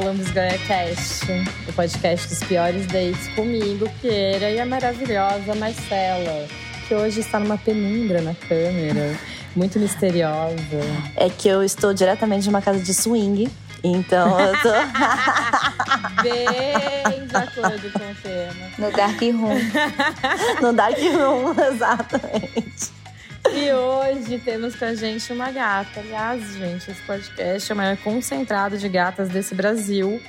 ao Lambisgoia Cast, o podcast dos piores dates comigo, Pieira, e a maravilhosa Marcela, que hoje está numa penumbra na câmera, muito misteriosa. É que eu estou diretamente de uma casa de swing, então eu tô. Bem de acordo com o tema. No Dark Room. no Dark Room, exatamente. E hoje temos com a gente uma gata. Aliás, gente, esse podcast é o maior concentrado de gatas desse Brasil.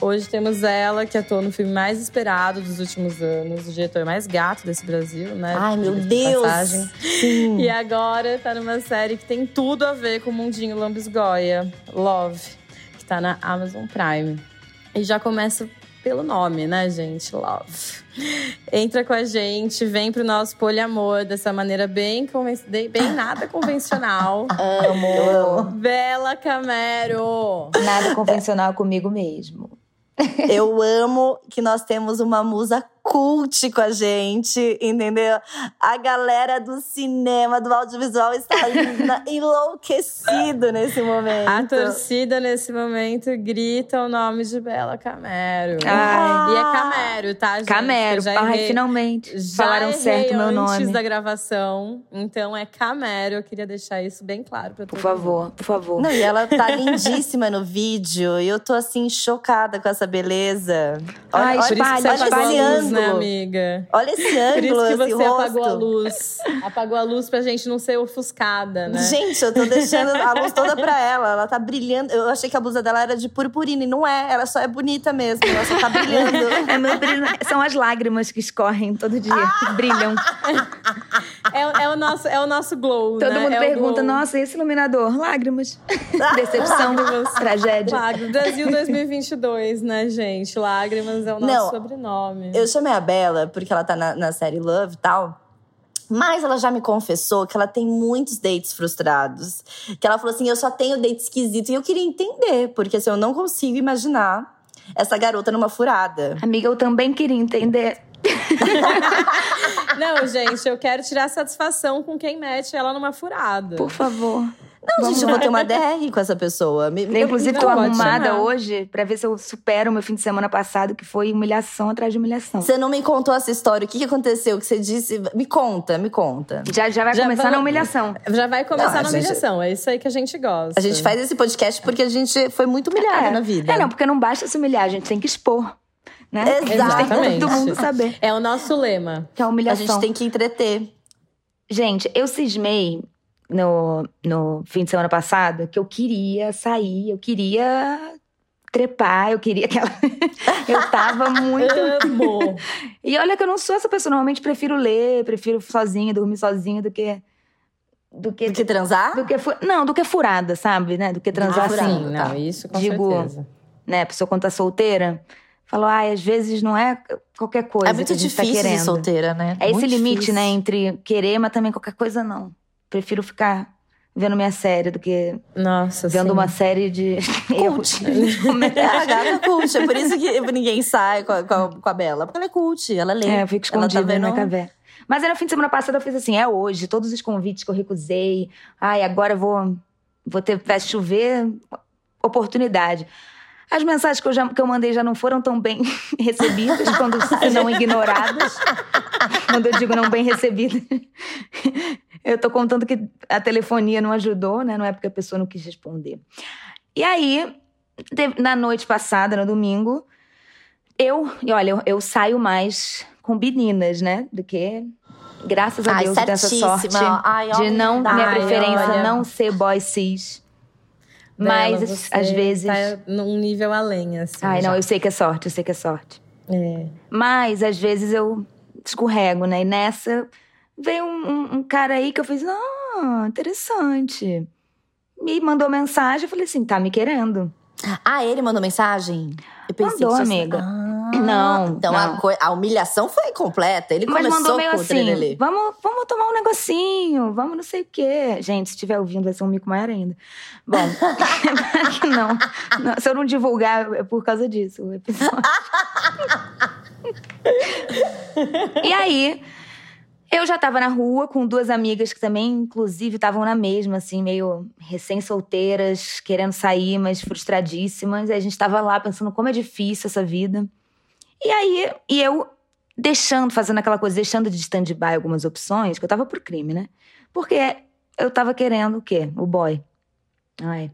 Hoje temos ela, que atuou no filme mais esperado dos últimos anos, o diretor mais gato desse Brasil, né? Ai, meu De Deus! E agora tá numa série que tem tudo a ver com o mundinho lambisgoia, Love, que tá na Amazon Prime. E já começa pelo nome, né, gente? Love. Entra com a gente, vem pro nosso poliamor dessa maneira bem, conven- bem bem nada convencional. Amo. Bela Camero! Nada convencional comigo mesmo. Eu amo que nós temos uma musa cult com a gente, entendeu? A galera do cinema, do audiovisual está enlouquecido nesse momento. A torcida, nesse momento, grita o nome de Bela Camero. Ai. E é Camero, tá, gente? Camero. Já Ai, errei- finalmente. Já Falaram certo meu antes nome. da gravação, então é Camero. Eu queria deixar isso bem claro pra todo Por favor, por favor. Não, e ela tá lindíssima no vídeo. E eu tô assim, chocada com essa beleza. Olha, Ai, olha, Por isso que você Espalha, né, amiga? Olha esse Por ângulo, isso que esse você rosto. apagou a luz. Apagou a luz pra gente não ser ofuscada, né? Gente, eu tô deixando a luz toda pra ela. Ela tá brilhando. Eu achei que a blusa dela era de purpurina. E não é. Ela só é bonita mesmo. Ela só tá brilhando. É meu brilho, são as lágrimas que escorrem todo dia, que brilham. É, é o nosso, é o nosso glow, Todo né? mundo É pergunta: nossa, e esse iluminador? Lágrimas. Decepção, tragédia. Lágrimas. Brasil 2022, né, gente? Lágrimas é o nosso Não, sobrenome. Eu chamei a Bela porque ela tá na, na série Love e tal. Mas ela já me confessou que ela tem muitos dates frustrados. Que ela falou assim: eu só tenho date esquisito. E eu queria entender, porque assim, eu não consigo imaginar essa garota numa furada. Amiga, eu também queria entender. Não, gente, eu quero tirar satisfação com quem mete ela numa furada. Por favor. Não, Vamos gente, eu lá. vou ter uma DR com essa pessoa. Me- Eu, inclusive, tô arrumada chamar. hoje pra ver se eu supero o meu fim de semana passado, que foi humilhação atrás de humilhação. Você não me contou essa história. O que, que aconteceu? Que você disse. Me conta, me conta. Já, já vai Já começar vamos- na humilhação. Já vai começar Não, a na gente- humilhação. É isso aí que a gente gosta. A gente faz esse podcast porque a gente foi muito humilhada É. na vida. É, não, porque não basta se humilhar, a gente tem que expor. Né? Exatamente. Todo mundo saber. É o nosso lema. Que é a A humilhação. gente tem que entreter. Gente, eu cismei no, no fim de semana passado que eu queria sair, eu queria trepar, eu queria que ela. eu tava muito. Amo. E olha que eu não sou essa pessoa, normalmente prefiro ler, prefiro sozinha, dormir sozinha do que. Do que. Do que transar? do que não, do que furada, sabe? Né? Do que transar Ah, furada. assim. Sim, tá. não, isso com Digo, certeza. Né? A pessoa quando tá solteira, falou, ai, às vezes não é qualquer coisa. É muito que tá difícil ser solteira, né? É esse Muito limite, difícil. né? Entre querer, mas também qualquer coisa não. Prefiro ficar vendo minha série do que Nossa, vendo sim. uma série de. É a gata cult. É por isso que ninguém sai com a, com a, com a Bela. Porque ela é cult, ela lê. É, eu fico escondida ela tá na vendo... caverna. Mas no fim de semana passado eu fiz assim, é hoje, todos os convites que eu recusei. Ai, agora eu vou, vou ter, vai chover, oportunidade. As mensagens que eu, já, que eu mandei já não foram tão bem recebidas, quando se não ignoradas. quando eu digo não bem recebidas. Eu tô contando que a telefonia não ajudou, né? Não é porque a pessoa não quis responder. E aí, na noite passada, no domingo, eu, e olha, eu, eu saio mais com meninas, né? Do que. Graças a Ai, Deus, dessa sorte Ai, de não. minha preferência olha. não ser boy cis. Bela, Mas, às vezes. Tá num nível além, assim. Ai, não, já. eu sei que é sorte, eu sei que é sorte. É. Mas, às vezes, eu escorrego, né? E nessa, veio um, um- um cara aí que eu fiz, ah, interessante. Me mandou mensagem, eu falei assim, tá me querendo. Ah, ele mandou mensagem? Eu pensei Mandou, amiga. Ah, Não, Então não. A, a humilhação foi completa. Ele Mas começou mandou meio com assim, vamos, vamos tomar um negocinho, vamos não sei o quê. Gente, se estiver ouvindo, vai ser um mico maior ainda. Bom, não, não, se eu não divulgar, é por causa disso o episódio. e aí, Eu já tava na rua com duas amigas que também, inclusive, estavam na mesma, assim, meio recém-solteiras, querendo sair, mas frustradíssimas. E a gente tava lá pensando como é difícil essa vida. E aí, e eu deixando, fazendo aquela coisa, deixando de stand-by algumas opções, que eu tava por crime, né? Porque eu tava querendo o quê? O boy. Ai.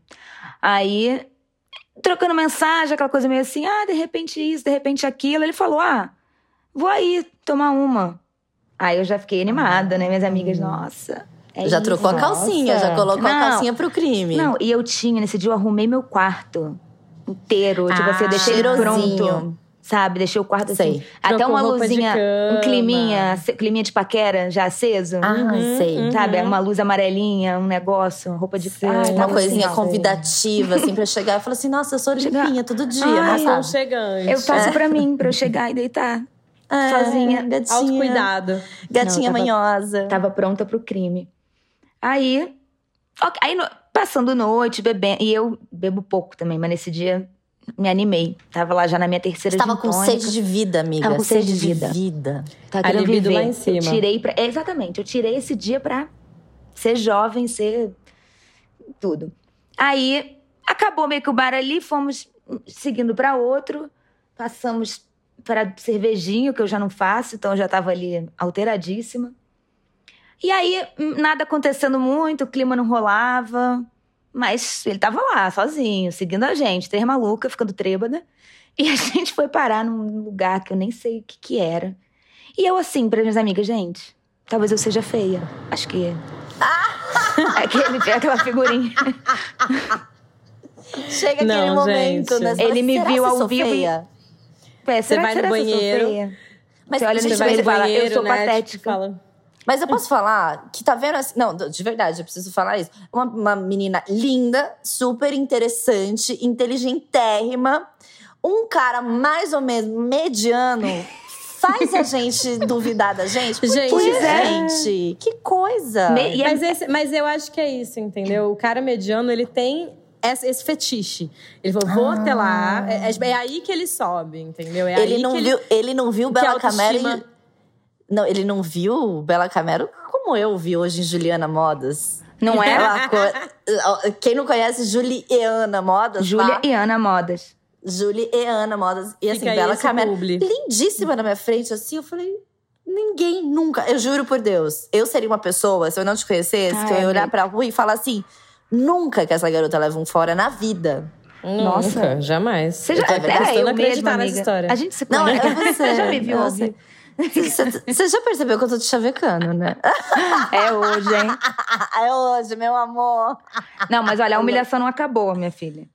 Aí, trocando mensagem, aquela coisa meio assim, ah, de repente isso, de repente aquilo. Ele falou, ah, vou aí tomar uma. Aí eu já fiquei animada, né? Minhas amigas, nossa. é já isso. trocou a calcinha, Nossa. já colocou a Não. calcinha pro crime. Não, e eu tinha, nesse dia eu arrumei meu quarto inteiro. tipo Ah, assim, eu deixei ele cheirosinho. pronto. Sabe? Deixei o quarto assim. Sei. Até Trocou uma luzinha, um climinha, climinha de paquera já aceso. Ah, Uhum, sei. uhum. Sabe? Uma luz amarelinha, um negócio, roupa de Sei. Ai, Uma coisinha assim, convidativa, assim, pra chegar e falar assim: nossa, eu sou limpinha todo dia, Ai, mas sabe? chegante. Eu faço pra mim, pra eu chegar e deitar. É, sozinha. Gatinha, Autocuidado. Gatinha Não, tava- manhosa. Tava pronta pro crime. Aí, ok, aí no- passando noite, bebendo. E eu bebo pouco também, mas nesse dia me animei. Tava lá já na minha terceira Você tava com sede de vida, amiga. Tava com sede de vida. vida. Tava A querendo libido viver. lá em cima. Eu tirei pra, é, exatamente, eu tirei esse dia pra ser jovem, ser tudo. Aí acabou meio que o bar ali, fomos seguindo pra outro, passamos para cervejinho, que eu já não faço, então eu já tava ali alteradíssima. E aí, nada acontecendo muito, o clima não rolava, mas ele tava lá, sozinho, seguindo a gente, três malucas, ficando trêbada. E a gente foi parar num lugar que eu nem sei o que que era. E eu assim, para minhas amigas, gente, talvez eu seja feia. Acho que. Aquele, aquela figurinha. Chega Não, aquele momento, gente. né? Ele me "Será viu ao vivo e- feia?" Ué, será, vai no banheiro? Mas Você olha no Você gente, vai espelho e fala, banheiro, eu sou né? patética. Tipo, fala, Mas eu posso falar que tá vendo assim. Não, de verdade, eu preciso falar isso. Uma, uma menina linda, super interessante, inteligentérrima. Um cara mais ou menos mediano faz a gente duvidar da gente. Gente, Pois é. gente, que coisa. Me- é- mas, esse- mas eu acho que é isso, entendeu? O cara mediano, ele tem esse, esse fetiche. Ele falou, vou até lá. É, é- é aí que ele sobe, entendeu? É ele aí não que viu, ele não viu que Bela autoestima- Camero. e- Não, ele não viu Bela Camero como eu vi hoje em Juliana Modas. Não é? Co- Quem não conhece Juliana Modas? Júlia vá. e Ana Modas. Juliana Modas. E assim, Fica Bela Camero. publi. Lindíssima na minha frente, assim. Eu falei, ninguém nunca. Eu juro por Deus. Eu seria uma pessoa, se eu não te conhecesse, que eu Ai, ia olhar amiga. pra rua e falar assim: nunca que essa garota leva um fora na vida. Nossa, Nossa. jamais. Você já, É eu mesma, acreditar nessa amiga. história. A gente se Não, conhece. é você. Você já me viu. Você já percebeu que eu tô te chavecando, né? É hoje, hein? É hoje, meu amor. Não, mas olha, a humilhação não acabou, minha filha.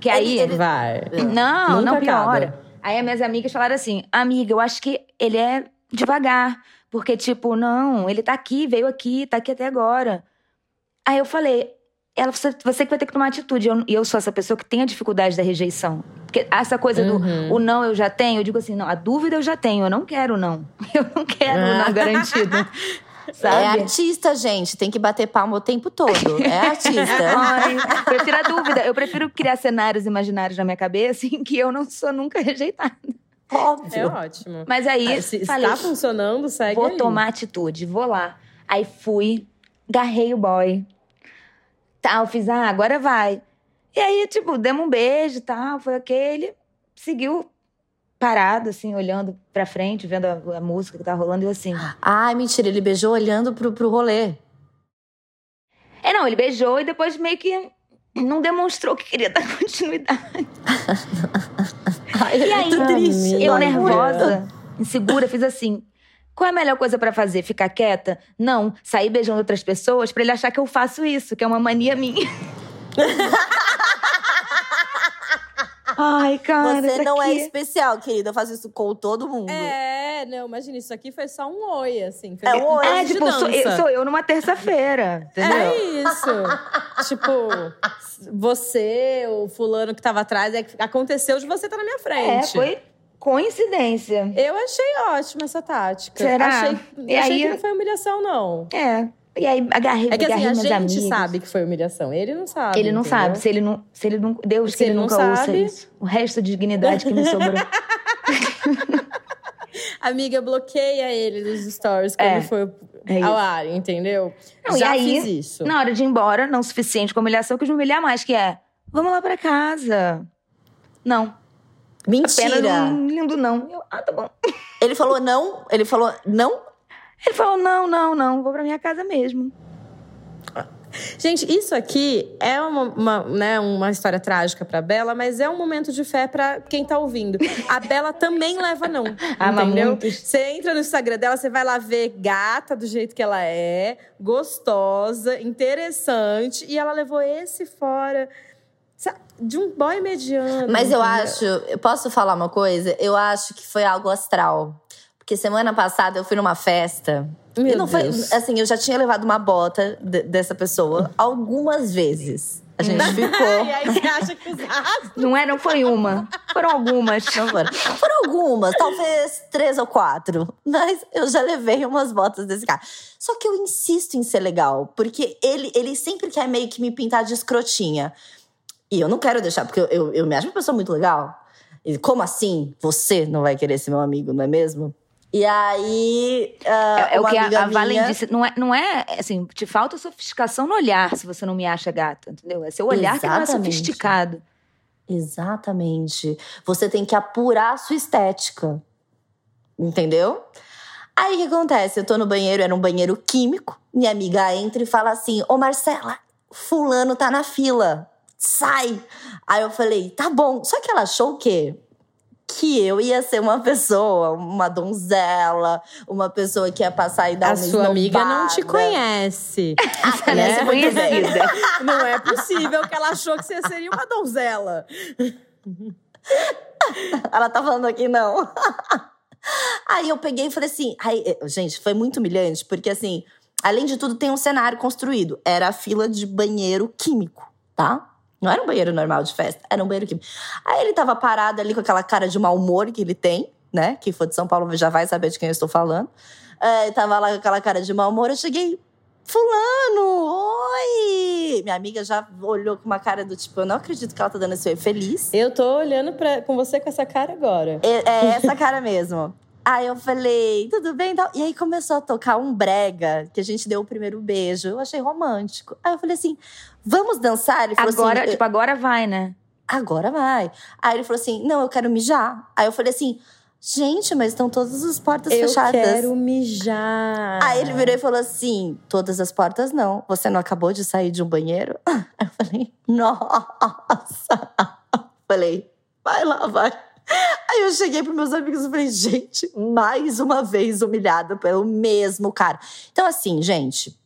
Que aí. Ele- Vai. Não, Nunca não piora. acaba. Aí as minhas amigas falaram assim: amiga, eu acho que ele é devagar. Porque, tipo, não, ele tá aqui, veio aqui, tá aqui até agora. Aí eu falei, ela, você, você que vai ter que tomar atitude. E eu, e eu sou essa pessoa que tem a dificuldade da rejeição. Porque essa coisa Uhum. do o não eu já tenho, eu digo assim, não, a dúvida eu já tenho, eu não quero não. Eu não quero o não garantido. É Sabe? artista, gente. Tem que bater palma o tempo todo. É artista. Ai, prefiro a dúvida. Eu prefiro criar cenários imaginários na minha cabeça em que eu não sou nunca rejeitada. É Óbvio. ótimo. Mas aí, Ah, Se falei, está funcionando, segue vou aí. tomar atitude, vou lá. Aí fui, garrei o boy. Tal, fiz, ah, agora vai. E aí, tipo, demos um beijo e tal, foi aquele. Seguiu parado, assim, olhando pra frente, vendo a, a música que tá rolando, e eu assim. Ai, mentira. Ele beijou olhando pro, pro rolê. É, não, ele beijou e depois meio que não demonstrou que queria dar continuidade. Ai, E aí, muito triste. eu nervosa, insegura, fiz assim. Qual é a melhor coisa pra fazer? Ficar quieta? Não, sair beijando outras pessoas pra ele achar que eu faço isso, que é uma mania minha. Ai, cara. Você não é quê? especial, querida. Eu faço isso com todo mundo. É, não, imagina, isso aqui foi só um oi, assim. Foi É um oi. É, de tipo, sou, eu- dança. sou eu numa terça-feira, entendeu? É isso. tipo, você, o fulano que tava atrás, é aconteceu de você estar na minha É, frente. foi coincidência. Eu achei ótima essa tática. Será? Achei, E achei aí- que não foi humilhação, não. É. E aí agarrei, É que assim, agarrei a meus gente amigos. sabe que foi humilhação. Ele não sabe. Ele não entendeu? sabe. Se ele não, se ele não, Deus Se que ele ele não nunca ouça sabe- isso. O resto de dignidade que me sobrou. Amiga, bloqueia ele dos stories quando É, for é ao ar, entendeu? Não, e Já aí, fiz isso. Na hora de ir embora, não o suficiente com a humilhação, que eu humilhar mais, que é, vamos lá pra casa. Não. Apenas Mentira. um lindo não. Eu, ah, tá bom. Ele falou não, ele falou não. Ele falou, não, não, não, vou pra minha casa mesmo. Gente, isso aqui é uma, uma, né, uma história trágica pra Bela, mas é um momento de fé pra quem tá ouvindo. A Bela também leva não, Ah, mas entendeu? Você entra no Instagram dela, você vai lá ver gata do jeito que ela é, gostosa, interessante, e ela levou esse fora de um boy mediano. Mas eu entendeu? acho, eu posso falar uma coisa? Eu acho que foi algo astral. Porque semana passada eu fui numa festa. Meu e não foi, Deus. assim, eu já tinha levado uma bota de- dessa pessoa algumas vezes. A gente ficou. e aí você acha que os astros... Não é, não foi uma. Foram algumas. Não foram. Foram algumas, talvez três ou quatro. Mas eu já levei umas botas desse cara. Só que eu insisto em ser legal, porque ele, ele sempre quer meio que me pintar de escrotinha. E eu não quero deixar, porque eu, eu, eu me acho uma pessoa muito legal. E como assim você não vai querer ser meu amigo, não é mesmo? E aí. ah, É, é o que a, a Valen disse. Não é, não é, assim, te falta sofisticação no olhar se você não me acha gata, entendeu? É seu olhar que não é Exatamente. sofisticado. Exatamente. Você tem que apurar a sua estética. Entendeu? Aí o que acontece? Eu tô no banheiro, era um banheiro químico. Minha amiga entra e fala assim: Ô Marcela, Fulano tá na fila. Sai! Aí eu falei: tá bom. Só que ela achou o quê? Que eu ia ser uma pessoa, uma donzela, uma pessoa que ia passar e dar A uma sua amiga não te conhece. Ela Né? é conhecida. Não é possível que ela achou que você seria uma donzela. Ela tá falando aqui, não. Aí eu peguei e falei assim. Aí, eh, gente, foi muito humilhante, porque assim, além de tudo, tem um cenário construído. Era a fila de banheiro químico, tá? Não era um banheiro normal de festa, era um banheiro químico. Aí ele tava parado ali com aquela cara de mau humor que ele tem, né? Quem for de São Paulo já vai saber de quem eu estou falando. É, tava lá com aquela cara de mau humor, eu cheguei. Fulano, oi! Minha amiga já olhou com uma cara do tipo, eu não acredito que ela tá dando esse feliz. Eu tô olhando pra, com você com essa cara agora. É, é essa cara mesmo. Aí eu falei, tudo bem? Tal. E aí começou a tocar um brega, que a gente deu o primeiro beijo. Eu achei romântico. Aí eu falei assim, vamos dançar? Ele falou Agora, assim, tipo, agora vai, né? agora vai. Aí ele falou assim, não, eu quero mijar. Aí eu falei assim, gente, mas estão todas as portas Eu fechadas. quero mijar. Aí ele virou e falou assim: todas as portas não. Você não acabou de sair de um banheiro? Aí eu falei, nossa! Falei, vai lá, vai. Aí eu cheguei pros meus amigos e falei, gente, mais uma vez humilhada pelo mesmo cara. Então, assim, gente.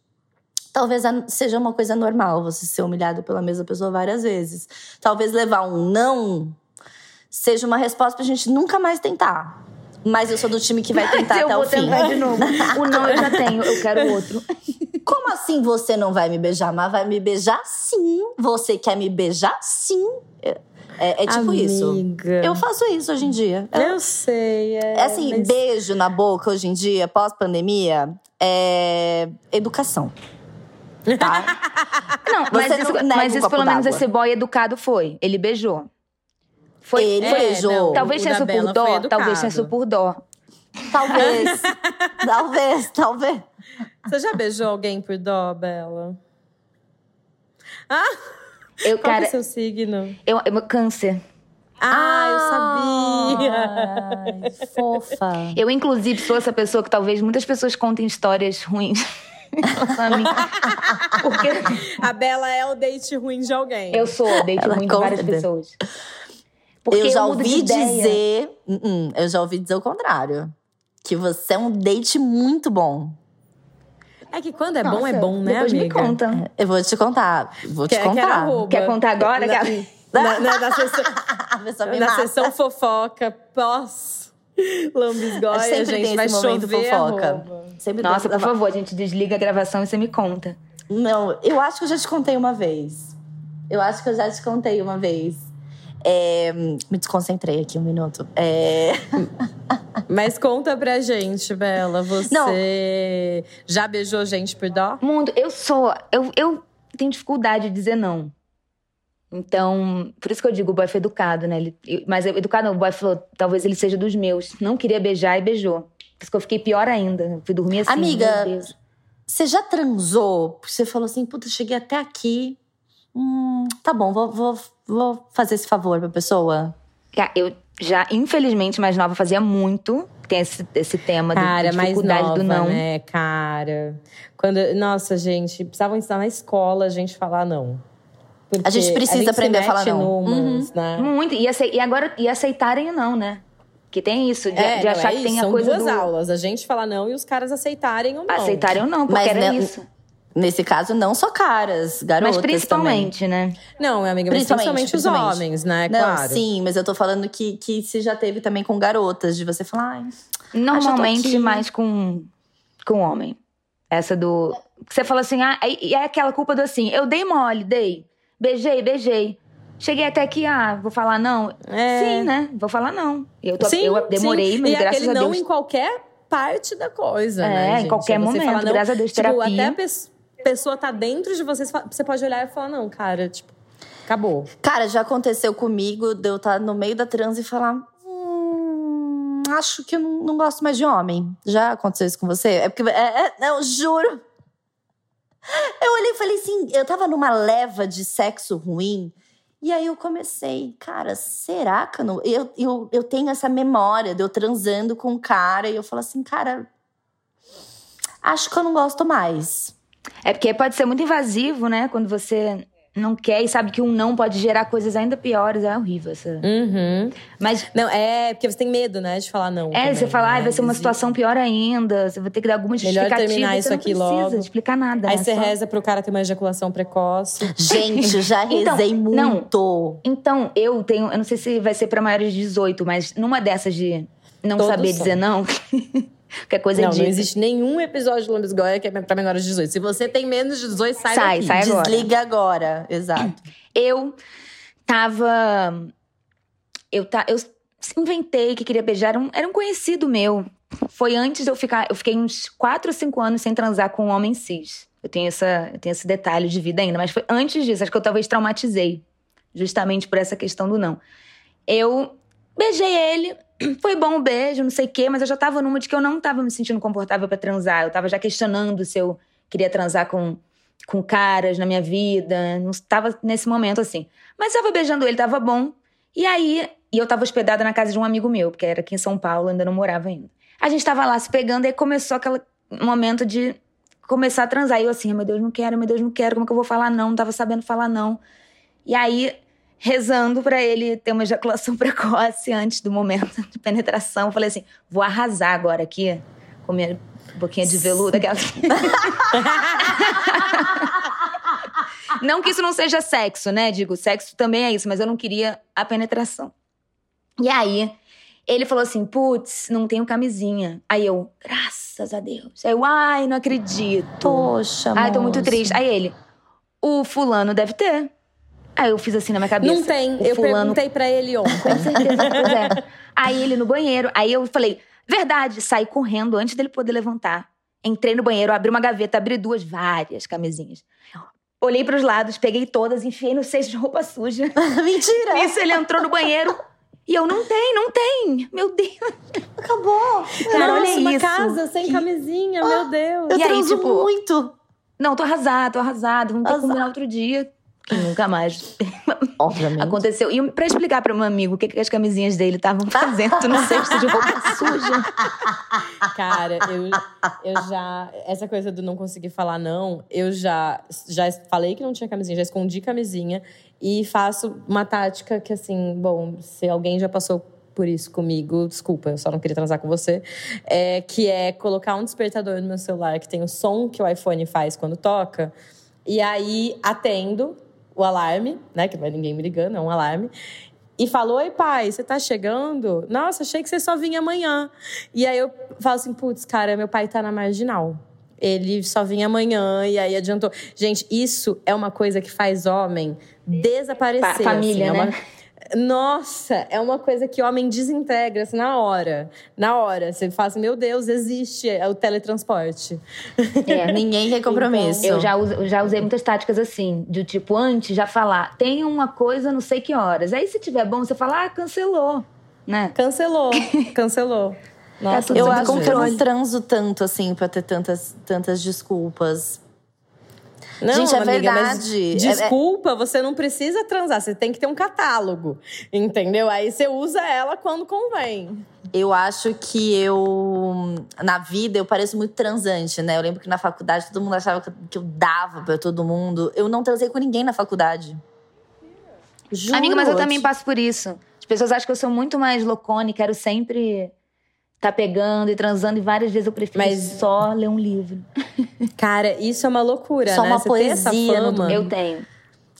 Talvez seja uma coisa normal você ser humilhado pela mesma pessoa várias vezes. Talvez levar um não seja uma resposta pra gente nunca mais tentar. Mas eu sou do time que vai tentar eu até vou o fim. tentar de novo. O não eu já tenho, eu quero outro. Como assim você não vai me beijar? Mas vai me beijar sim. Você quer me beijar sim. É, é- é tipo isso. Amiga. Eu faço isso hoje em dia. Eu- Eu sei. É, é assim, mas- beijo na boca hoje em dia, pós-pandemia, é educação. Tá? Não, mas isso, não nega mas um isso pelo menos esse boy educado foi. Ele beijou. Foi, Ele foi- beijou. não. Talvez O tenha sido por dó, talvez tenha sido por dó. talvez. talvez, talvez. Você já beijou alguém por dó, Bela? Ah, Eu, qual cara, que é seu signo? eu, eu- câncer. Ah, eu sabia. Ai, fofa. Eu, inclusive, sou essa pessoa que talvez muitas pessoas contem histórias ruins. Porque A Bela é o date ruim de alguém. eu sou date Ela ruim de várias conta. pessoas. Porque eu já ouvi dizer. Hum, hum, eu já ouvi dizer o contrário. Que você é um date muito bom. É que quando é bom, Nossa, é bom, né, depois amiga? me conta. Eu vou te contar. Vou te Quer, quer contar. arroba. Quer contar agora? Na, Quer- na, na- na sessão, na sessão fofoca pós lambisgoia, Sempre gente, tem vai momento chover fofoca. Sempre Nossa, por favor, a gente desliga a gravação e você me conta. Não, eu acho que eu já te contei uma vez. Eu acho que eu já te contei uma vez. É, me desconcentrei aqui um minuto. É, Mas conta pra gente, Bela, você já beijou gente por dó? Mundo, eu sou. Eu, eu tenho dificuldade de dizer não. Então, por isso que eu digo, o boy foi educado, né? Ele, mas educado não, o boy falou, talvez ele seja dos meus. Não queria beijar e beijou. Por isso que eu fiquei pior ainda. Fui dormir assim. Amiga. Você já transou? Você falou assim, puta, cheguei até aqui. Hum, tá bom, vou, vou, vou fazer esse favor pra pessoa. Eu já, infelizmente, mais nova, fazia muito. Tem esse, esse tema Cara, do, mais dificuldade nova, do não. né, cara? Quando, nossa, gente, precisavam ensinar na escola a gente falar não. Porque A gente precisa se aprender a falar não. numas, né? Muito. E, acei- e agora, e aceitarem o não, né? Que tem isso, de, É, de não, achar é que tem a são coisa duas do. aulas. A gente falar não e os caras aceitarem ou não. Aceitarem ou não, porque Mas era isso. Nesse caso, não só caras, garotas Mas principalmente, né? Não, minha amiga, mas Principalmente, principalmente, os principalmente. homens, né? Não, claro. sim, mas eu tô falando que, que se já teve também com garotas, de você falar, ai, Normalmente mais com, com homem. Essa do. Você fala assim, ah, e é aquela culpa do assim, eu dei mole, dei. Beijei, beijei. Cheguei até aqui, ah, vou falar não. É. Sim, né? Vou falar não. Eu, tô, Sim, eu demorei, sim. mas e graças aquele a não Deus. em qualquer parte da coisa, É, né, em gente? qualquer Você momento, fala não, graças a Deus, tipo, terapia. até a pes- pessoa tá dentro de você, você pode olhar e falar, não, cara, tipo, acabou. Cara, já aconteceu comigo de eu estar no meio da transe e falar. Hum, acho que eu não, não gosto mais de homem. Já aconteceu isso com você? É porque. É, é, eu juro. Eu olhei e falei assim: eu tava numa leva de sexo ruim. E aí eu comecei, cara, será que eu não. Eu, eu, eu tenho essa memória de eu transando com um cara e eu falo assim, cara. Acho que eu não gosto mais. É porque pode ser muito invasivo, né? Quando você não quer e sabe que um não pode gerar coisas ainda piores. É horrível essa. Uhum. Mas Não, é porque você tem medo, né, de falar não. É, também, você fala, né? ai, vai ser uma situação pior ainda. Você vai ter que dar alguma Melhor justificativa. terminar você isso não aqui precisa logo. explicar nada. Aí né? você Só- reza pro cara ter uma ejaculação precoce. Gente, eu já Então, rezei não. muito. Então, eu tenho. Eu não sei se vai ser pra maiores de 18, mas numa dessas de não Todos saber são. dizer não. Qualquer coisa é não, não dita. existe nenhum episódio de Lambisgoia que é pra menores de 18. Se você tem menos de 18, sai, Sai, daqui. sai. agora. Desliga agora. Exato. Eu tava. Eu, ta, eu inventei que queria beijar. Era um, era um conhecido meu. Foi antes de eu ficar. Eu fiquei uns 4 ou 5 anos sem transar com um homem cis. Eu tenho, essa, eu tenho esse detalhe de vida ainda. Mas foi antes disso. Acho que eu talvez traumatizei. Justamente por essa questão do não. Eu beijei ele. Foi bom o beijo, não sei o quê. Mas eu já tava numa de que eu não tava me sentindo confortável pra transar. Eu tava já questionando se eu queria transar com com caras na minha vida, não estava nesse momento assim. Mas tava beijando ele, tava bom. E aí, e eu tava hospedada na casa de um amigo meu, porque era aqui em São Paulo, ainda não morava ainda. A gente tava lá se pegando e aí começou aquele momento de começar a transar. E eu assim, "Ah, meu Deus, não quero, meu Deus, não quero, como que eu vou falar não? Não tava sabendo falar não. E aí, rezando pra ele ter uma ejaculação precoce antes do momento de penetração, falei assim: vou arrasar agora aqui com minha boquinha de veludo, aquela. Não que isso não seja sexo, né? Digo, sexo também é isso, mas eu não queria a penetração. E aí, ele falou assim: putz, não tenho camisinha. Aí eu, graças a Deus. Aí eu, ai, não acredito. Poxa, ai, tô muito triste. Aí ele, o fulano deve ter. Aí eu fiz assim na minha cabeça. Não tem. Eu fulano perguntei pra ele ontem. com certeza, pois é. Aí ele no banheiro, aí eu falei, verdade, saí correndo antes dele poder levantar. Entrei no banheiro, abri uma gaveta, abri duas, várias camisinhas. Olhei pros lados, peguei todas, enfiei no cesto de roupa suja. Mentira! Nisso ele entrou no banheiro e eu, não tem, não tem. Meu Deus. Acabou! Cara, Nossa, olha uma isso. casa sem camisinha, meu Deus. Eu E aí, tipo, muito. Não, tô arrasada, tô arrasada. Vamos ter que combinar outro dia. Que nunca mais Obviamente. aconteceu. E pra explicar pro meu amigo o que, que as camisinhas dele estavam fazendo no cesto de roupa suja. Cara, eu, eu já. Essa coisa do não conseguir falar não, eu já, já falei que não tinha camisinha, já escondi camisinha e faço uma tática que, assim, bom, se alguém já passou por isso comigo, desculpa, eu só não queria transar com você. É, que é colocar um despertador no meu celular que tem o som que o iPhone faz quando toca. E aí atendo o alarme, né? Que não é ninguém me ligando, é um alarme. E falo, oi pai, você tá chegando? Nossa, achei que você só vinha amanhã. E aí eu falo assim, putz, cara, meu pai tá na marginal. Ele só vinha amanhã e aí adiantou. Gente, isso é uma coisa que faz homem desaparecer. Pa- família, assim, é uma- né? Nossa, é uma coisa que homem desintegra assim, na hora. Na hora. Você fala assim, meu Deus, existe o teletransporte. É, ninguém quer compromisso. Eu já, uso- eu já usei muitas táticas assim, do tipo, antes já falar, tem uma coisa não sei que horas. Aí se tiver bom, você fala, ah, cancelou. Né? Cancelou, cancelou. Nossa, tudo Eu acho que eu não transo tanto, assim, pra ter tantas, tantas desculpas. Não, Gente, é amiga, mas verdade. desculpa, você não precisa transar, você tem que ter um catálogo, entendeu? Aí você usa ela quando convém. Eu acho que eu, na vida, eu pareço muito transante, né? Eu lembro que na faculdade todo mundo achava que eu- dava pra todo mundo. Eu não transei com ninguém na faculdade. Juro. Amiga, mas eu também passo por isso. As pessoas acham que eu sou muito mais loucona e quero sempre tá pegando e transando. E várias vezes eu prefiro Mas- só ler um livro. Cara, isso é uma loucura, Só né? uma você ter essa poesia no fama. Eu tenho.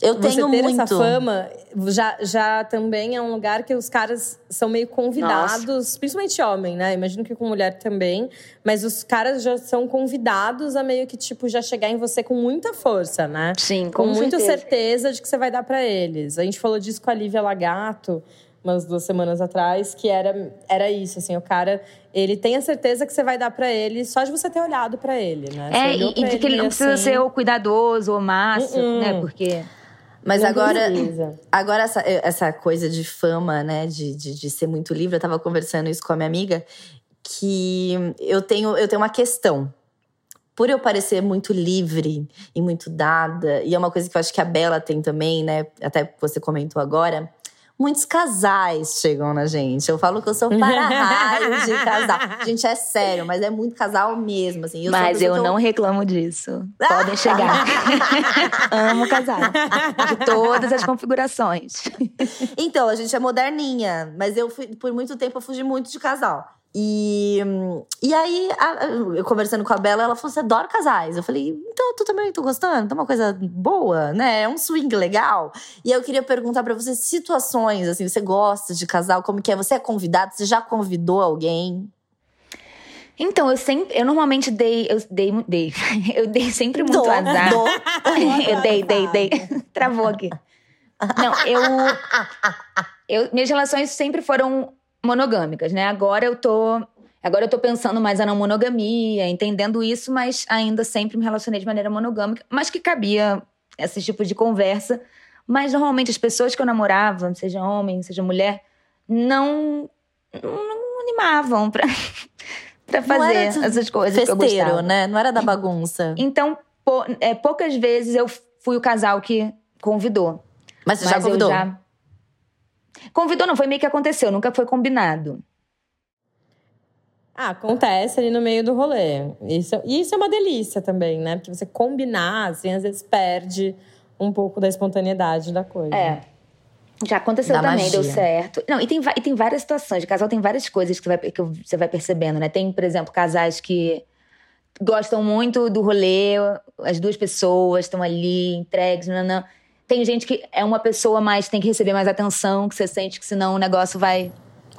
Eu Você tenho ter muito. essa fama já, já também é um lugar que os caras são meio convidados, principalmente homem, né? Imagino que com mulher também, mas os caras já são convidados a meio que tipo já chegar em você com muita força, né? Sim, com, com muita certeza. certeza de que você vai dar pra eles. A gente falou disso com a Lívia Lagato umas duas semanas atrás, que era, era isso, assim, o cara, ele tem a certeza que você vai dar pra ele só de você ter olhado pra ele, né? Você É, e, e de que ele não precisa assim, ser o cuidadoso ou massa, Uh-uh. né? Porque. Mas não agora, precisa. agora essa, essa coisa de fama, né? De, de, de ser muito livre, eu tava conversando isso com a minha amiga, que eu tenho, eu tenho uma questão. Por eu parecer muito livre e muito dada, e é uma coisa que eu acho que a Bela tem também, né? Até você comentou agora. Muitos casais chegam na gente. Eu falo que eu sou para-raio de casal. Gente, é sério, mas é muito casal mesmo, assim. Eu Mas eu não reclamo disso. Podem chegar. Amo casal. De todas as configurações. Então, a gente é moderninha, mas eu fui- por muito tempo eu fugi muito de casal. E, e aí, a- eu conversando com a Bela, ela falou: Você adora casais? Eu falei: Então, tu também tô gostando? Tá uma coisa boa, né? É um swing legal. E aí eu queria perguntar pra você situações, assim, você gosta de casal? Como que é? Você é convidado? Você já convidou alguém? Então, eu sempre. Eu normalmente dei. Eu dei. dei. Eu dei sempre muito Dou, azar. dou. eu dei, dei, dei. Travou aqui. Não, eu, eu. Minhas relações sempre foram monogâmicas, né? Agora eu tô. Agora eu tô pensando mais na não monogamia, entendendo isso, mas ainda sempre me relacionei de maneira monogâmica, mas que cabia esse tipo de conversa. Mas normalmente as pessoas que eu namorava, seja homem, seja mulher, não, não animavam pra, pra fazer era essas coisas que eu Festeiro, né? Não era da bagunça. Então, pou- é, poucas vezes eu fui o casal que convidou. Mas você mas já convidou? eu já. Convidou, não, foi meio que aconteceu, nunca foi combinado. Ah, acontece ali no meio do rolê. Isso, e isso é uma delícia também, né? Porque você combinar, assim, às vezes perde um pouco da espontaneidade da coisa. É. Já aconteceu Da também, magia. deu certo. Não, e tem, e tem várias situações. De casal tem várias coisas que, você vai, que você vai percebendo, né? Tem, por exemplo, casais que gostam muito do rolê, as duas pessoas estão ali, entregues, não, não. Tem gente que é uma pessoa mais, tem que receber mais atenção, que você sente que senão o negócio vai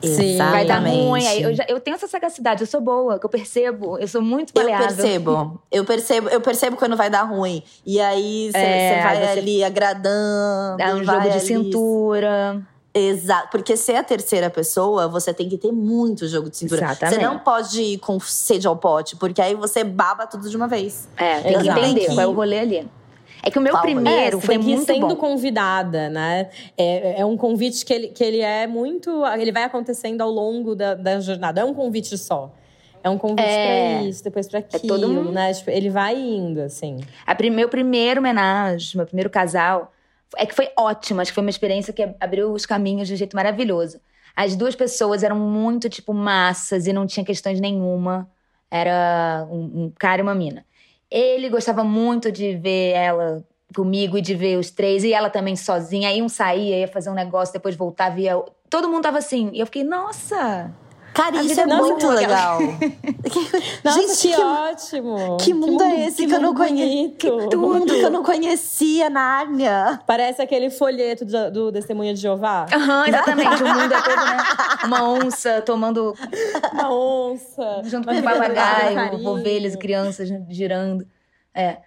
Sim, vai dar ruim. Aí eu, já- eu tenho essa sagacidade, eu sou boa, que eu percebo, eu sou muito Eu maleável. percebo. Eu percebo, eu percebo quando vai dar ruim. E aí você É, vai você- ali agradando. Dá um vai jogo de ali- cintura. Exato. Porque ser a terceira pessoa, você tem que ter muito jogo de cintura. Exatamente. Você não pode ir com sede ao pote, porque aí você baba tudo de uma vez. É, tem que Exato. entender Tem que- qual é o rolê ali. É que o meu primeiro É, foi muito sendo bom. convidada, né? É, é um convite que ele, que ele é muito. Ele vai acontecendo ao longo da, da jornada. É um convite só. É um convite É. pra isso, depois pra aquilo, todo mundo- né? Tipo, ele vai indo, assim. A prim- meu primeiro homenagem, meu primeiro casal, é que foi ótimo. Acho que foi uma experiência que abriu os caminhos de um jeito maravilhoso. As duas pessoas eram muito, tipo, massas e não tinha questões nenhuma. Era um, um cara e uma mina. Ele gostava muito de ver ela comigo e de ver os três, e ela também sozinha. Aí um saía, ia fazer um negócio, depois voltava, ia. Todo mundo tava assim. E eu fiquei, nossa! Cara, A isso é é muito legal. Nossa, Gente, que, ótimo! que mundo é esse que eu não mundo conheço? mundo que eu não conhecia, Nárnia. Parece aquele folheto do, do Testemunha de Jeová. Aham, exatamente. o mundo é todo, né? Uma onça tomando Uma onça. junto com um papagaio, ovelhas e crianças girando. É.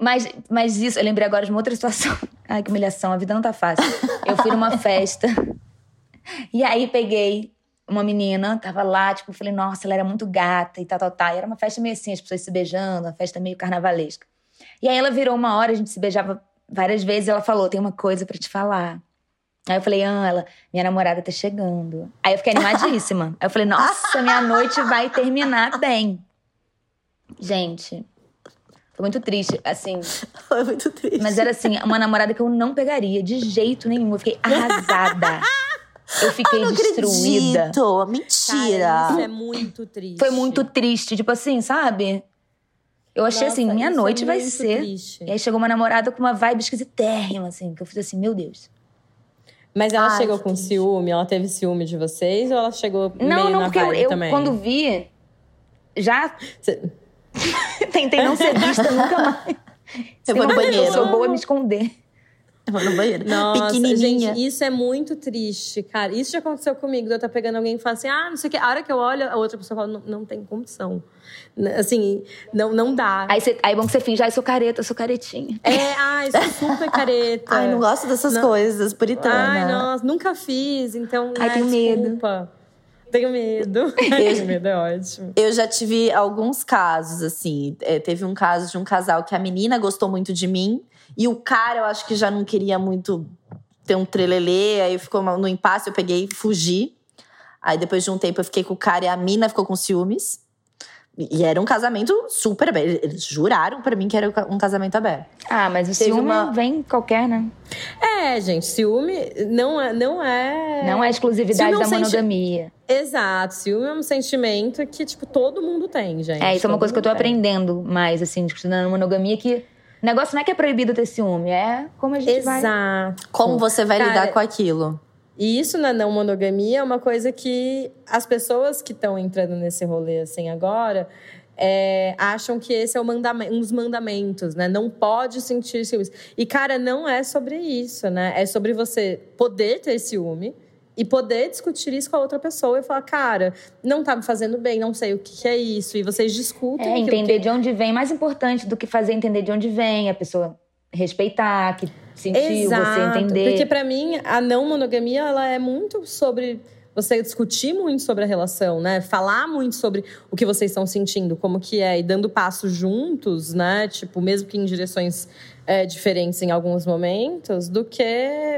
Mas, mas isso, eu lembrei agora de uma outra situação. Ai, que humilhação, a vida não tá fácil. Eu fui numa festa. E aí peguei uma menina, tava lá, tipo, falei, nossa, ela era muito gata e tal, tal, tal. E era uma festa meio assim, as pessoas se beijando, uma festa meio carnavalesca. E aí ela virou uma hora, a gente se beijava várias vezes, e ela falou, tem uma coisa para te falar. Aí eu falei, ah, ela, minha namorada tá chegando. Aí eu fiquei animadíssima. Aí eu falei, nossa, minha noite vai terminar bem. Gente, foi muito triste, assim. Foi muito triste. Mas era assim, uma namorada que eu não pegaria de jeito nenhum. Eu fiquei arrasada. Eu fiquei não destruída. acredito. Mentira. Cara, isso é muito triste. Foi muito triste, tipo assim, sabe? Eu achei Nossa, assim, minha é noite vai muito ser. triste. E aí chegou uma namorada com uma vibe esquisitérrima, assim, que eu fiz assim, meu Deus. Mas ela Ai, chegou com triste. ciúme? Ela teve ciúme de vocês? Ou ela chegou Não, meio não, na porque eu, vibe eu, também? quando vi, já Cê- tentei não ser vista nunca mais. Eu vou no banheiro. Eu sou boa em me esconder. Eu vou no banheiro. Nossa, Pequenininha. gente, isso é muito triste, cara. Isso já aconteceu comigo, de eu estar pegando alguém e falar assim, ah, não sei o que. A hora que eu olho, a outra pessoa fala, não, não tem condição. Assim, não, não dá. Aí, você, aí é bom que você finge, ai, sou careta, sou caretinha. É, ai, sou super careta. Ai, não gosto dessas Não. coisas, puritana. Ai, nossa, nunca fiz, então. Ai, tenho medo. Tenho medo. tenho medo, é ótimo. Eu já tive alguns casos, assim. É, teve um caso de um casal que a menina gostou muito de mim. E o cara, eu acho que já não queria muito ter um trelelê. Aí ficou no impasse, eu peguei e fugi. Aí depois de um tempo eu fiquei com o cara e a mina ficou com ciúmes. E era um casamento super aberto. Eles juraram pra mim que era um casamento aberto. Ah, mas o Teve ciúme uma- vem qualquer, né? É, gente, ciúme não é. Não é, Não é exclusividade Ciúme é um da senti- monogamia. Exato, ciúme é um sentimento que, tipo, todo mundo tem, gente. É, isso é uma Todo coisa que eu tô mundo tem. aprendendo mais, assim, estudando monogamia, que o negócio não é que é proibido ter ciúme, é como a gente vai. Exato. Como você vai Cara, lidar com aquilo? E isso na não monogamia é uma coisa que as pessoas que estão entrando nesse rolê assim agora é, acham que esse é o mandame- um dos mandamentos, né? Não pode sentir ciúmes. E, cara, não é sobre isso, né? É sobre você poder ter ciúme e poder discutir isso com a outra pessoa e falar, cara, não tá me fazendo bem, não sei o que, é isso. E vocês discutem. É, entender que- de onde vem. Mais importante do que fazer entender de onde vem, a pessoa respeitar, que sentiu, você entender. Porque pra mim a não monogamia ela é muito sobre você discutir muito sobre a relação, né? Falar muito sobre o que vocês estão sentindo, como que é, e dando passos juntos, né? Tipo, mesmo que em direções é, diferentes em alguns momentos, do que.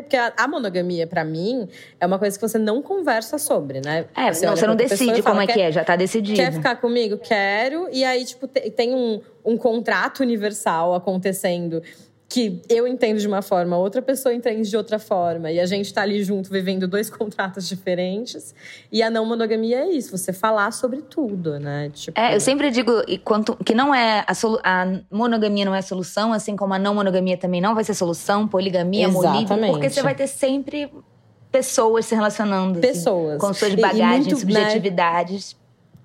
Porque a, a monogamia, pra mim, é uma coisa que você não conversa sobre, né? É, não, você não outra pessoa decide fala, como é "Quer- que é, já tá decidido. Quer ficar comigo? Quero. E aí, tipo, te- tem um, um contrato universal acontecendo que eu entendo de uma forma, outra pessoa entende de outra forma. E a gente tá ali junto vivendo dois contratos diferentes. E a não monogamia é isso, você falar sobre tudo, né? Tipo, É, eu sempre digo e quanto, que não é a, solu- a monogamia não é solução, assim como a não monogamia também não vai ser solução, poligamia, monogâmia, porque você vai ter sempre pessoas se relacionando, assim, Pessoas. com suas E- e bagagens, muito, né? subjetividades.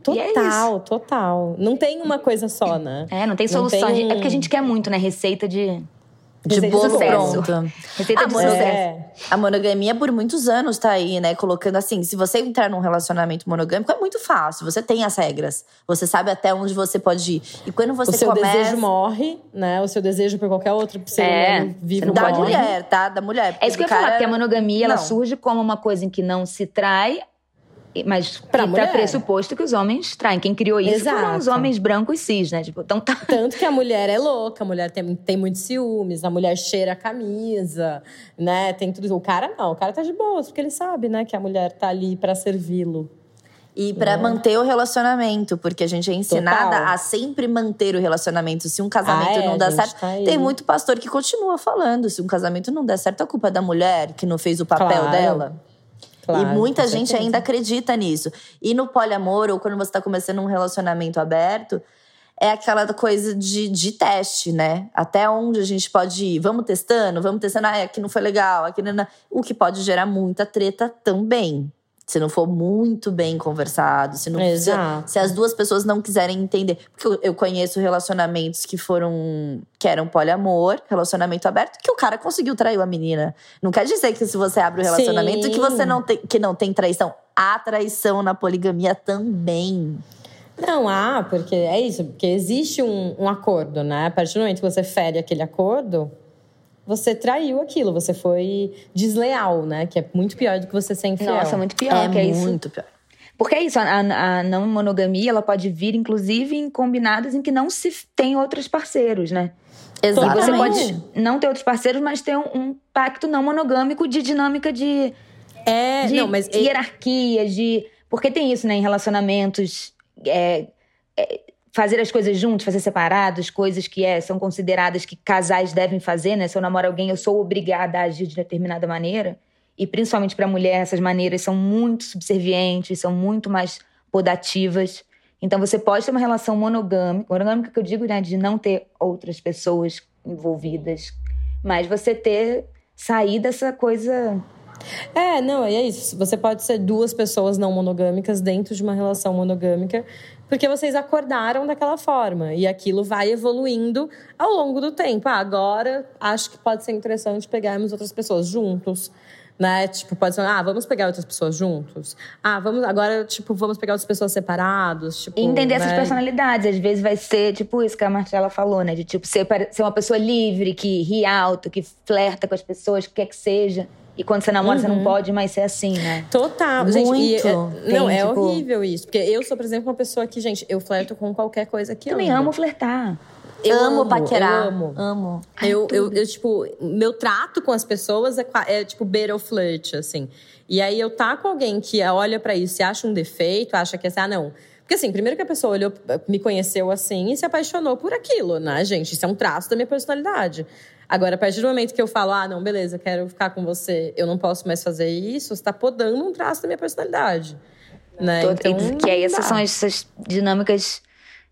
E é Total, total. Não tem uma coisa só, né? É, não tem Não solução. tem É porque a gente quer muito, né? Receita de, De bolo sucesso. pronto. receita Ah, de sucesso. É. A monogamia por muitos anos tá aí, né? Colocando assim, se você entrar num relacionamento monogâmico, é muito fácil. Você tem as regras. Você sabe até onde você pode ir. E quando você O seu começa. desejo morre, né? O seu desejo por qualquer outro ser É, humano vivo você não da morre. mulher, tá? Da mulher. É isso que eu ia o falar, cara- porque a monogamia ela surge como uma coisa em que não se trai, mas Pra que tá mulher. pressuposto que os homens traem. Quem criou isso foram Exato. os homens brancos cis, né? Tipo, então tá. Tanto que a mulher é louca, a mulher tem, tem muitos ciúmes, a mulher cheira a camisa, né? Tem tudo. O cara não, o cara tá de boas, porque ele sabe, né, que a mulher tá ali pra servi-lo. E pra manter o relacionamento, porque a gente é ensinada Total. a sempre manter o relacionamento. Se um casamento Ah, é, não dá certo. tá tem muito pastor que continua falando. Se um casamento não der certo, a culpa é da mulher que não fez o papel Claro. dela. Claro, e muita gente certeza. ainda acredita nisso. E no poliamor, ou quando você tá começando um relacionamento aberto, é aquela coisa de, de teste, né? Até onde a gente pode ir. Vamos testando, vamos testando. Ah, aqui não foi legal, aqui não. não. O que pode gerar muita treta também. Se não for muito bem conversado, se não se, se as duas pessoas não quiserem entender. Porque eu, eu conheço relacionamentos que foram. que eram poliamor, relacionamento aberto, que o cara conseguiu trair a menina. Não quer dizer que se você abre o relacionamento Sim. que você não tem, que não tem traição. Há traição na poligamia também. Não, ah, porque é isso, porque existe um, um acordo, né? A partir do momento que você fere aquele acordo, você traiu aquilo, você foi desleal, né? Que é muito pior do que você ser infiel. Nossa, muito pior, é que é isso. muito pior. Porque é isso, a, a não monogamia, ela pode vir, inclusive, em combinados em que não se tem outros parceiros, né? E você pode não ter outros parceiros, mas ter um, um pacto não monogâmico de dinâmica de, É, de não, mas hierarquia, de. Porque tem isso, né, em relacionamentos. é, é, fazer as coisas juntos, fazer separados, coisas que é, são consideradas que casais devem fazer, né? Se eu namoro alguém, eu sou obrigada a agir de determinada maneira. E principalmente para mulher, essas maneiras são muito subservientes, são muito mais podativas. Então você pode ter uma relação monogâmica, monogâmica que eu digo, né, de não ter outras pessoas envolvidas, mas você ter sair dessa coisa É, não, é isso. Você pode ser duas pessoas não monogâmicas dentro de uma relação monogâmica, porque vocês acordaram daquela forma. E aquilo vai evoluindo ao longo do tempo. Ah, agora acho que pode ser interessante pegarmos outras pessoas juntos. Né? Tipo, pode ser, ah, vamos pegar outras pessoas juntos. Ah, vamos agora, tipo, vamos pegar outras pessoas separados. Tipo, entender essas né? personalidades. Às vezes vai ser, tipo, isso que a Marcela falou, né? De, tipo, ser, ser uma pessoa livre, que ri alto, que flerta com as pessoas, que quer que seja. E quando você namora, Uhum. você não pode mais ser assim, né? Total. Gente, e, Muito. é, não, Tem, é tipo- horrível isso. Porque eu sou, por exemplo, uma pessoa que, gente, eu flerto com qualquer coisa que Também anda. amo flertar. Eu amo, amo, paquerar. eu amo. amo. Eu, eu, eu, tipo, meu trato com as pessoas é, é tipo beira o flirt, assim. E aí eu tá com alguém que olha pra isso e acha um defeito, acha que é assim, ah, não. Porque assim, primeiro que a pessoa olhou, me conheceu assim e se apaixonou por aquilo, né, gente? Isso é um traço da minha personalidade. Agora, a partir do momento que eu falo, ah, não, beleza, quero ficar com você, eu não posso mais fazer isso, você tá podando um traço da minha personalidade. Né? Todo- Então, e que aí essas são essas dinâmicas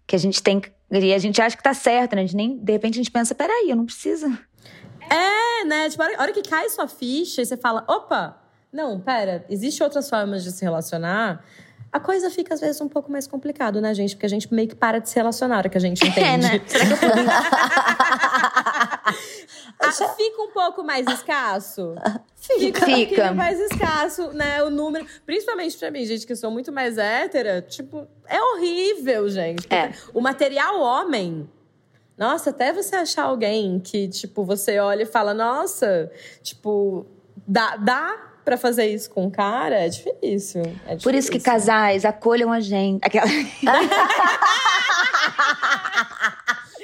que a gente tem. E a gente acha que tá certo, né? A gente nem, de repente a gente pensa, peraí, eu não preciso. É, né? Tipo, a hora, a hora que cai sua ficha e você fala, opa, não, pera, existe outras formas de se relacionar. A coisa fica, às vezes, um pouco mais complicado, né, gente? Porque a gente meio que para de se relacionar, hora que a gente entende. É, né? Será que eu Ah, fica um pouco mais escasso? Fica. um Fica. mais escasso, né? O número. Principalmente pra mim, gente, que sou muito mais hétera. Tipo, é horrível, gente. É. O material homem. Nossa, até você achar alguém que, tipo, você olha e fala, nossa, tipo, dá, dá pra fazer isso com um cara? É difícil. é Por isso que difícil. casais acolham a gente. Aquela...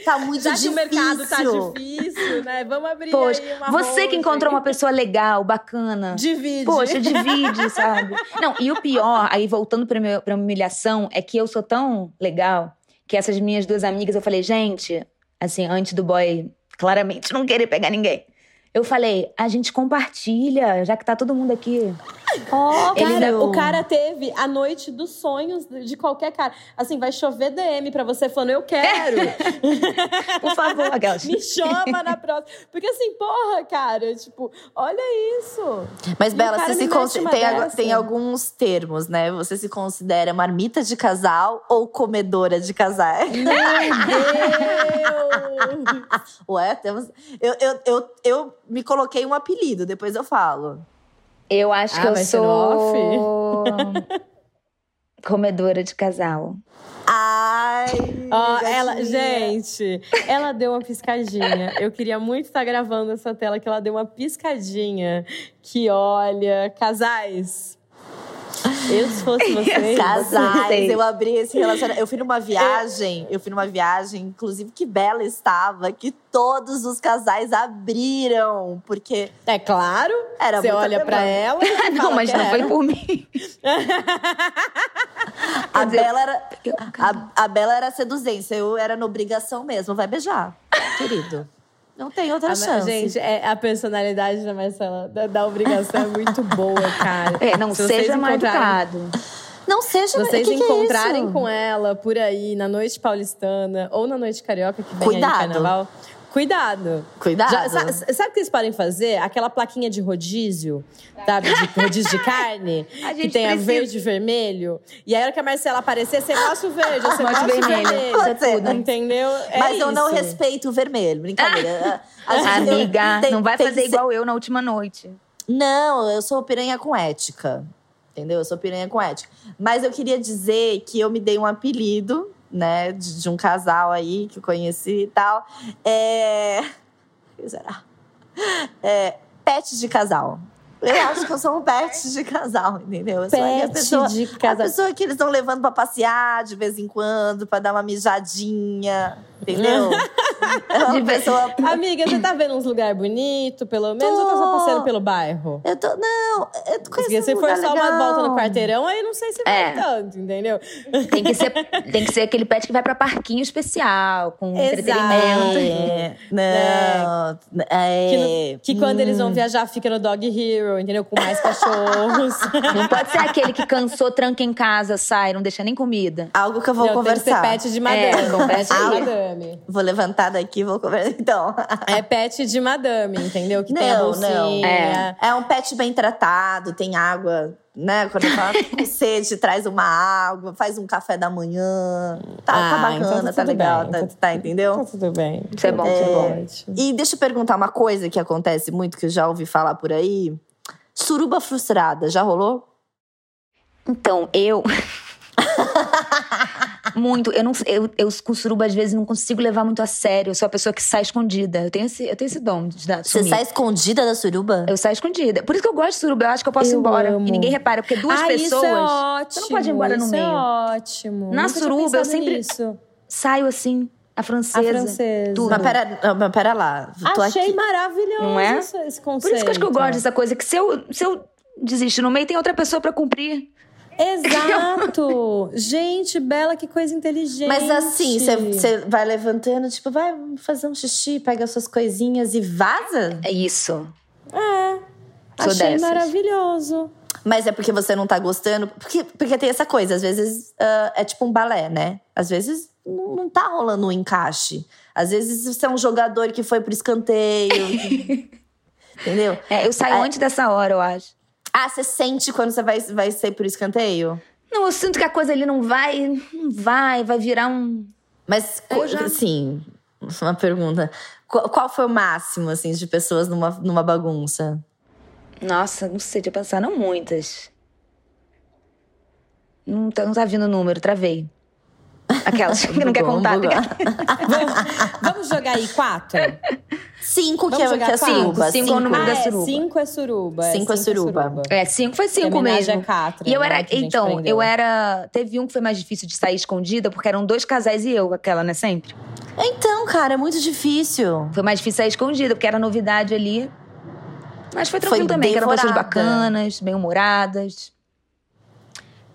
Tá muito Já que difícil. o mercado tá difícil, né? Vamos abrir Poxa, aí uma você que encontrou uma pessoa legal, bacana. Divide. Poxa, divide, sabe? Não, e o pior, aí voltando pra, meu, pra humilhação, é que eu sou tão legal que essas minhas duas amigas, eu falei, gente, assim, antes do boy claramente não querer pegar ninguém. Eu falei, a gente compartilha, já que tá todo mundo aqui. Ó, Cara, cara, o cara teve a noite dos sonhos de qualquer cara. Assim, vai chover DM pra você falando, eu quero. Por favor, aquelas. Me chama na próxima. Porque assim, porra, cara, tipo, olha isso. Mas, E Bela, você se mete consi- uma tem, tem alguns termos, né? Você se considera marmita de casal ou comedora de casais? Meu Deus! Ué, temos. Eu, eu, eu, eu me coloquei um apelido, depois eu falo. Eu acho Ah, que eu no sou. Comedora de casal. Ai! Ó, gatinha. ela, gente, ela deu uma piscadinha. Eu queria muito estar gravando essa tela que ela deu uma piscadinha. Que olha, casais. Eu, se fosse vocês. Casais, eu abri esse relacionamento. Eu fui numa viagem, eu fui numa viagem, inclusive que Bela estava, que todos os casais abriram, porque É claro. Era Você olha pra demanda. ela. e não, mas não foi por mim. a dizer, Bela era a, a Bela era seduzência, eu era na obrigação mesmo, vai beijar, querido. Não tem outra A- chance. Gente, é, a personalidade da Marcela da, da obrigação é muito boa, cara. É, não, Se seja mal encontrarem- educado. não seja Se vocês que que é encontrarem isso? com ela por aí na noite paulistana ou na noite carioca que vem aí Cuidado. no carnaval, cuidado. Cuidado. Já- sa- sabe o que eles podem fazer? Aquela plaquinha de rodízio, sabe? De rodízio de carne, A que tem a precisa. verde e vermelho. E aí, a hora que a Marcela aparecer, você mostra o verde, você Mostra o vermelho. vermelho. Pode ser. tudo. Entendeu? É Mas eu não isso. respeito o vermelho, brincadeira. A Amiga, tem- não vai fazer ser- igual eu na última noite. Não, eu sou piranha com ética. Entendeu? Eu sou piranha com ética. Mas eu queria dizer que eu me dei um apelido, né, de, de um casal aí que eu conheci e tal. É. O que será? É, pet de casal. Eu acho que eu sou um pet de casal, entendeu? Eu sou a Pet pessoa, de a casal. pessoa que eles estão levando pra passear de vez em quando, pra dar uma mijadinha, entendeu? É uma pessoa. Amiga, você tá vendo uns lugares bonitos, pelo menos, ou tá só Tô. passeando pelo bairro? Eu tô. Não, eu tô Porque conhecendo se um for só uma legal. volta no quarteirão, aí não sei se vai É. tanto, entendeu? Tem que ser, tem que ser aquele pet que vai pra parquinho especial, com entretenimento. É, não, é, Que, no- que quando eles vão viajar, fica no Dog Hero, entendeu? Com mais cachorros. Não pode ser aquele que cansou, tranca em casa, sai, não deixa nem comida. algo que eu vou Não, tem que ser conversar. pet de madame. É, pet de Ah, madame. Vou levantar daqui e vou conversar. Então. É pet de madame, entendeu? Que tem a Não, bolsinha. não. É. É um pet bem tratado, tem água, né? Quando eu falo com sede, traz uma água, faz um café da manhã. Tá, tá Ah, então bacana, tá tá tudo legal, bem. tá, Então- tá, entendeu? Tá tudo bem. Isso é bom, isso é bom. Ótimo. E deixa eu perguntar uma coisa que acontece muito, que eu já ouvi falar por aí. Suruba frustrada, já rolou? Então, eu. muito. Eu, não, eu, eu com suruba, às vezes, não consigo levar muito a sério. Eu sou a pessoa que sai escondida. Eu tenho esse, eu tenho esse dom de dar, Você sumir. sai escondida da suruba? Eu saio escondida. Por isso que eu gosto de suruba. Eu acho que eu posso ir Eu embora. amo. E ninguém repara. Porque duas ah, pessoas. Isso é ótimo. Você não pode ir embora no isso meio. é ótimo. Na Nunca suruba, eu sempre- nisso. Saio assim, a francesa. A francesa. Tudo. Mas pera, mas pera lá. Tô Achei aqui. maravilhoso Não é? esse, conceito. Por isso que eu acho que eu gosto dessa coisa. Que se eu, se eu desistir no meio, tem outra pessoa pra cumprir. Exato! Gente, Bela, que coisa inteligente. Mas assim, você- vai levantando, tipo, vai fazer um xixi, pega suas coisinhas e vaza? É isso. É. Sou Achei dessas. maravilhoso. Mas é porque você não tá gostando. Porque, porque tem essa coisa, às vezes ah, é tipo um balé, né? Às vezes não, não tá rolando um encaixe. Às vezes você é um jogador que foi pro escanteio. entendeu? É, eu saio É. antes dessa hora, eu acho. Ah, você sente quando você vai, vai ser pro escanteio? Não, eu sinto que a coisa ali não vai. Não vai, vai virar um. Mas, já- assim, uma pergunta. Qual, qual foi o máximo, assim, de pessoas numa, numa bagunça? Nossa, não sei, eu pensar, não muitas. Não tá, não tá vindo o número, travei. Aquelas que não quer contar. Vamos, vamos jogar aí quatro? Cinco que é, que é quatro? suruba. Cinco é o número ah, da é, suruba. cinco é suruba. Cinco é suruba. É, cinco foi cinco Homenagem mesmo. Catra, E eu né, era. gente Então, prendeu. eu era. Teve um que foi mais difícil de sair escondida, porque eram dois casais e eu, aquela, né? Sempre. Então, cara, é muito difícil. Foi mais difícil sair escondida, porque era novidade ali. Mas foi tranquilo Foi também, que eram pessoas devorada. bacanas, bem-humoradas.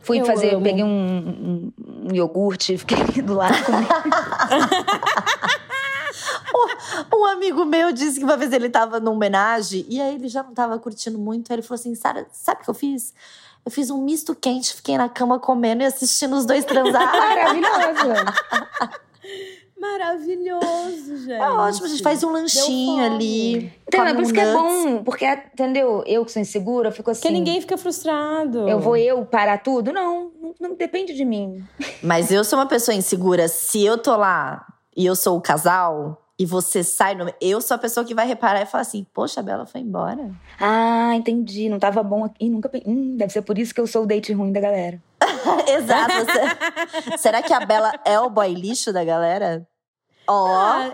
Fui Eu fazer, amo. peguei um, um- um iogurte, fiquei do lado comigo. Um amigo meu disse que uma vez ele tava numa homenagem e aí ele já não tava curtindo muito. Aí ele falou assim: Sara, sabe o que eu fiz? Eu fiz um misto quente, fiquei na cama comendo e assistindo os dois transar. Maravilhoso. Maravilhoso, gente. é ótimo, a gente faz um lanchinho ali. Então, é por um isso que é bom, porque, entendeu? Eu que sou insegura, eu fico assim. Porque ninguém fica frustrado. Eu vou eu parar tudo? Não, não, não depende de mim. Mas eu sou uma pessoa insegura. Se eu tô lá e eu sou o casal e você sai no. Eu sou a pessoa que vai reparar e falar assim: Poxa, a Bela foi embora. Ah, entendi. Não tava bom aqui. Nunca hum, Deve ser por isso que eu sou o date ruim da galera. Exato. você- Será que a Bela é o boy lixo da galera? Ó, Ah,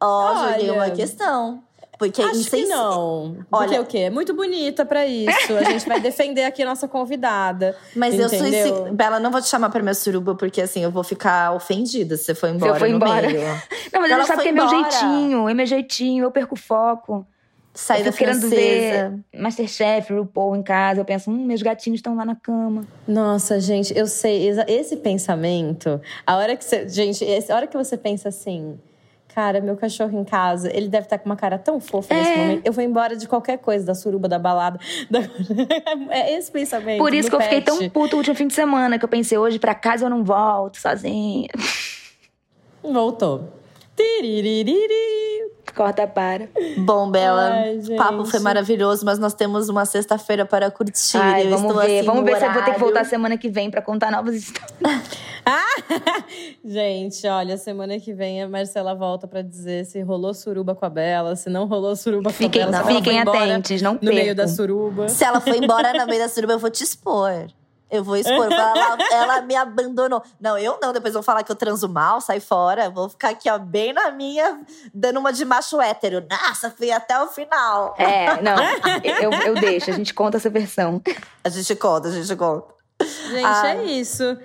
ó, joguei olha, uma questão. Porque Acho que insensi- não. Porque Olha- o quê? É muito bonita pra isso. A gente vai defender aqui a nossa convidada. Mas eu sou Entendeu? insegura. Bela, não vou te chamar pra minha suruba, porque assim, eu vou ficar ofendida se você for embora. for no embora. meio. Não, mas Ela ela sabe que é meu jeitinho. É meu jeitinho. Eu perco o foco. Sair eu da fico querendo francesa. ver Masterchef, RuPaul em casa. Eu penso, hum, meus gatinhos estão lá na cama. Nossa, gente, eu sei. Esse pensamento, a hora que você. Gente, esse- a hora que você pensa assim. Cara, meu cachorro em casa, ele deve estar com uma cara tão fofa nesse É. momento. Eu vou embora de qualquer coisa, da suruba, da balada. da- É esse pensamento. Por isso que eu fiquei pet. tão puto o último fim de semana, que eu pensei, hoje pra casa eu não volto sozinha. Voltou. Tiririri. Corta para. Bom, Bela, Ai, o papo foi maravilhoso, mas nós temos uma sexta-feira para curtir. Ai, eu vamos estou ver. assim, vamos ver se eu vou ter que horário. voltar semana que vem pra contar novas histórias. Ah! Gente, olha, semana que vem a Marcela volta pra dizer se rolou suruba com a Bela, se não rolou suruba Fiquem, com a Bela. não, fiquem atentos, não No meio percam. da suruba. Se ela foi embora no meio da suruba, eu vou te expor. Eu vou expor. Ela, ela me abandonou. Não, eu não. Depois vão falar que eu transo mal, sai fora. Vou ficar aqui, ó, bem na minha, dando uma de macho hétero. Nossa, fui até o final. É, não, eu, eu deixo, a gente conta essa versão. A gente conta, a gente conta. Gente, Ai. é isso.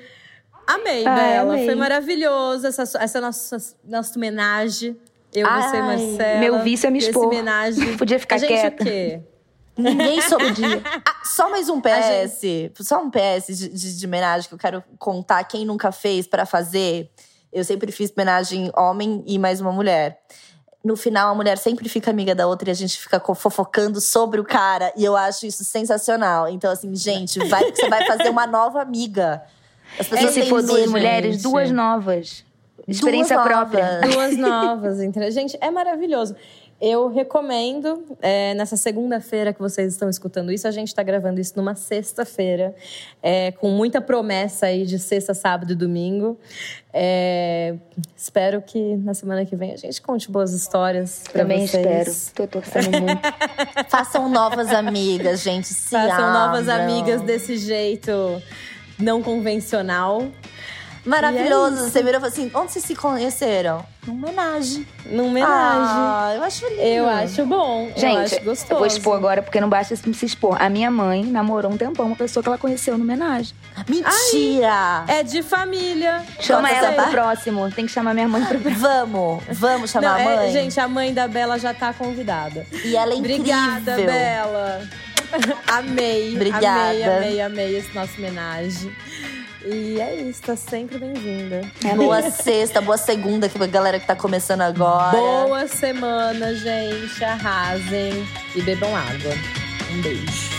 Amei, Ai, Bela. amei. Foi maravilhoso essa, essa nossa, nossa homenagem. Eu, você e Ai, Marcela. meu vício é me expor. homenagem. Podia ficar a gente quieta. o quê? Ninguém soube dia. Ah, só mais um PS. Só um PS de, de, de homenagem que eu quero contar. Quem nunca fez pra fazer. Eu sempre fiz homenagem homem e mais uma mulher. No final, a mulher sempre fica amiga da outra e a gente fica fofocando sobre o cara. E eu acho isso sensacional. Então, assim, gente, vai, você vai fazer uma nova amiga. As E se for duas mulheres, gente. duas novas. Experiência Duas própria. novas. Duas novas, Gente, é maravilhoso. Eu recomendo, é, nessa segunda-feira que vocês estão escutando isso, a gente está gravando isso numa sexta-feira, é, com muita promessa aí de sexta, sábado e domingo. É, espero que na semana que vem a gente conte boas histórias para Também vocês. espero. Tô torcendo muito. Façam novas amigas, gente. Se Façam novas amigas desse jeito não convencional. Maravilhoso. É. Você virou e falou assim: onde vocês se conheceram? Numa homenagem. Numa homenagem. Ah, eu acho lindo. eu acho bom. eu Gente, acho gostoso. eu vou expor agora, porque não basta se expor. A minha mãe namorou um tempão uma pessoa que ela conheceu no homenagem. Mentira! É de família. Chama Nossa, ela essa pro próximo. Tem que chamar minha mãe pro próximo. Vamos, vamos chamar Não, a é- mãe. gente, a mãe da Bela já tá convidada. e ela é incrível. Obrigada, Bela. Amei. Obrigada. Amei, amei, amei esse nosso homenagem. E é isso, tá sempre bem-vinda. Boa sexta, boa segunda, que a galera que tá começando agora. Boa semana, gente. Arrasem e bebam água. Um beijo.